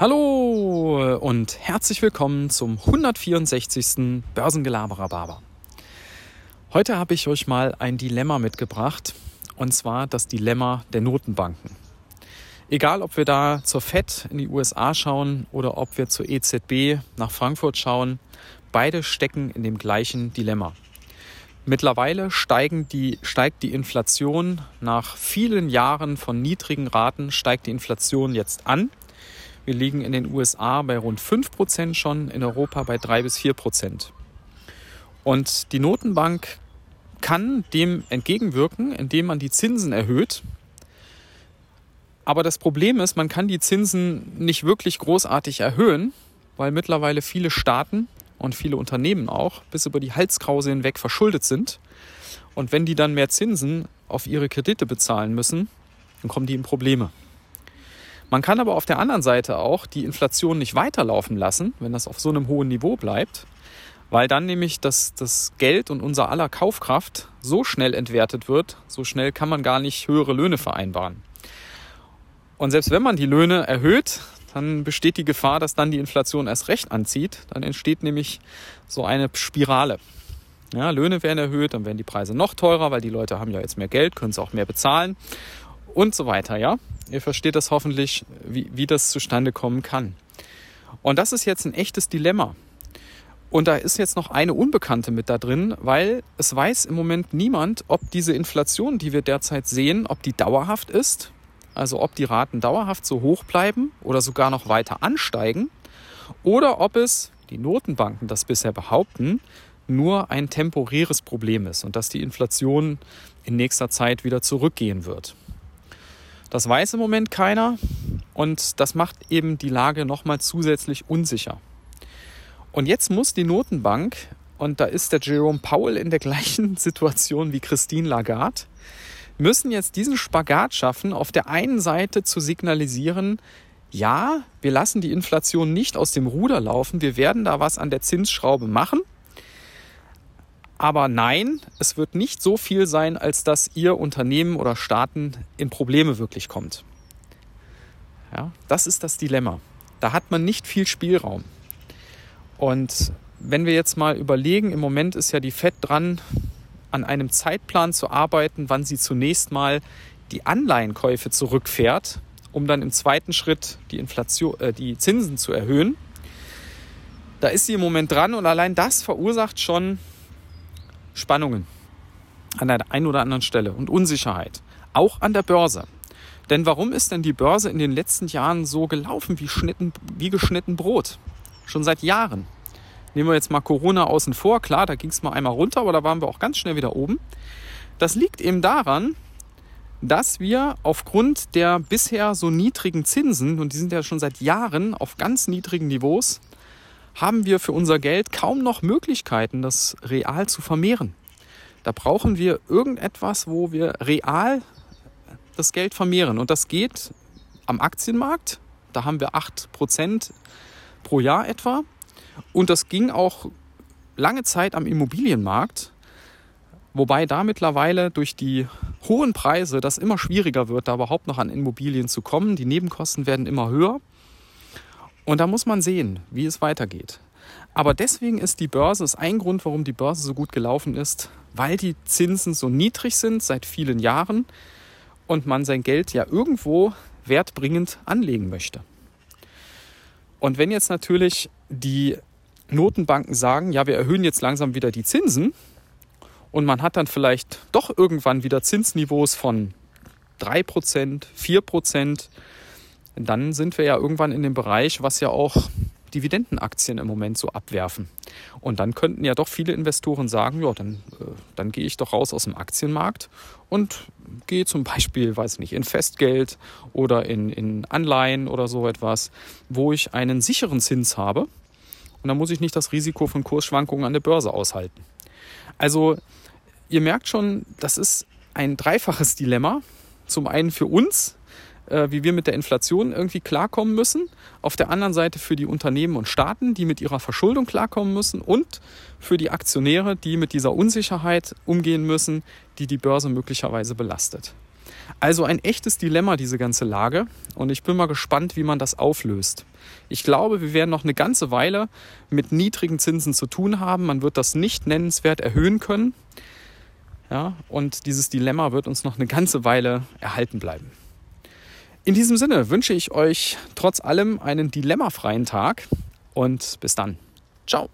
Hallo und herzlich willkommen zum 164. Börsengelaberer. Heute habe ich euch mal ein Dilemma mitgebracht und zwar das Dilemma der Notenbanken. Egal, ob wir da zur FED in die USA schauen oder ob wir zur EZB nach Frankfurt schauen, beide stecken in dem gleichen Dilemma. Mittlerweile die, steigt die Inflation nach vielen Jahren von niedrigen Raten, steigt die Inflation jetzt an wir liegen in den USA bei rund 5% schon, in Europa bei 3 bis 4%. Und die Notenbank kann dem entgegenwirken, indem man die Zinsen erhöht. Aber das Problem ist, man kann die Zinsen nicht wirklich großartig erhöhen, weil mittlerweile viele Staaten und viele Unternehmen auch bis über die Halskrause hinweg verschuldet sind. Und wenn die dann mehr Zinsen auf ihre Kredite bezahlen müssen, dann kommen die in Probleme. Man kann aber auf der anderen Seite auch die Inflation nicht weiterlaufen lassen, wenn das auf so einem hohen Niveau bleibt, weil dann nämlich das, das Geld und unser aller Kaufkraft so schnell entwertet wird, so schnell kann man gar nicht höhere Löhne vereinbaren. Und selbst wenn man die Löhne erhöht, dann besteht die Gefahr, dass dann die Inflation erst recht anzieht. Dann entsteht nämlich so eine Spirale. Ja, Löhne werden erhöht, dann werden die Preise noch teurer, weil die Leute haben ja jetzt mehr Geld, können es auch mehr bezahlen und so weiter, ja. Ihr versteht das hoffentlich, wie, wie das zustande kommen kann. Und das ist jetzt ein echtes Dilemma. Und da ist jetzt noch eine Unbekannte mit da drin, weil es weiß im Moment niemand, ob diese Inflation, die wir derzeit sehen, ob die dauerhaft ist, also ob die Raten dauerhaft so hoch bleiben oder sogar noch weiter ansteigen, oder ob es, die Notenbanken das bisher behaupten, nur ein temporäres Problem ist und dass die Inflation in nächster Zeit wieder zurückgehen wird. Das weiß im Moment keiner und das macht eben die Lage nochmal zusätzlich unsicher. Und jetzt muss die Notenbank, und da ist der Jerome Powell in der gleichen Situation wie Christine Lagarde, müssen jetzt diesen Spagat schaffen, auf der einen Seite zu signalisieren, ja, wir lassen die Inflation nicht aus dem Ruder laufen, wir werden da was an der Zinsschraube machen, aber nein, es wird nicht so viel sein, als dass Ihr Unternehmen oder Staaten in Probleme wirklich kommt. Ja, das ist das Dilemma. Da hat man nicht viel Spielraum. Und wenn wir jetzt mal überlegen, im Moment ist ja die FED dran, an einem Zeitplan zu arbeiten, wann sie zunächst mal die Anleihenkäufe zurückfährt, um dann im zweiten Schritt die, Inflation, äh, die Zinsen zu erhöhen. Da ist sie im Moment dran und allein das verursacht schon Spannungen an der einen oder anderen Stelle und Unsicherheit. Auch an der Börse. Denn warum ist denn die Börse in den letzten Jahren so gelaufen wie, schnitten, wie geschnitten Brot? Schon seit Jahren. Nehmen wir jetzt mal Corona außen vor. Klar, da ging es mal einmal runter, aber da waren wir auch ganz schnell wieder oben. Das liegt eben daran, dass wir aufgrund der bisher so niedrigen Zinsen, und die sind ja schon seit Jahren auf ganz niedrigen Niveaus, haben wir für unser Geld kaum noch Möglichkeiten, das real zu vermehren. Da brauchen wir irgendetwas, wo wir real das Geld vermehren. Und das geht am Aktienmarkt. Da haben wir 8% pro Jahr etwa. Und das ging auch lange Zeit am Immobilienmarkt. Wobei da mittlerweile durch die hohen Preise das immer schwieriger wird, da überhaupt noch an Immobilien zu kommen. Die Nebenkosten werden immer höher. Und da muss man sehen, wie es weitergeht. Aber deswegen ist die Börse, ist ein Grund, warum die Börse so gut gelaufen ist, weil die Zinsen so niedrig sind seit vielen Jahren und man sein Geld ja irgendwo wertbringend anlegen möchte. Und wenn jetzt natürlich die Notenbanken sagen, ja, wir erhöhen jetzt langsam wieder die Zinsen und man hat dann vielleicht doch irgendwann wieder Zinsniveaus von 3%, 4%, dann sind wir ja irgendwann in dem Bereich, was ja auch Dividendenaktien im Moment so abwerfen. Und dann könnten ja doch viele Investoren sagen, ja, dann, äh, dann gehe ich doch raus aus dem Aktienmarkt und gehe zum Beispiel, weiß nicht, in Festgeld oder in, in Anleihen oder so etwas, wo ich einen sicheren Zins habe. Und dann muss ich nicht das Risiko von Kursschwankungen an der Börse aushalten. Also ihr merkt schon, das ist ein dreifaches Dilemma. Zum einen für uns, äh, wie wir mit der Inflation irgendwie klarkommen müssen. Auf der anderen Seite für die Unternehmen und Staaten, die mit ihrer Verschuldung klarkommen müssen. Und für die Aktionäre, die mit dieser Unsicherheit umgehen müssen, die die Börse möglicherweise belastet. Also ein echtes Dilemma, diese ganze Lage. Und ich bin mal gespannt, wie man das auflöst. Ich glaube, wir werden noch eine ganze Weile mit niedrigen Zinsen zu tun haben. Man wird das nicht nennenswert erhöhen können. Ja, und dieses Dilemma wird uns noch eine ganze Weile erhalten bleiben. In diesem Sinne wünsche ich euch trotz allem einen dilemmafreien Tag und bis dann. Ciao.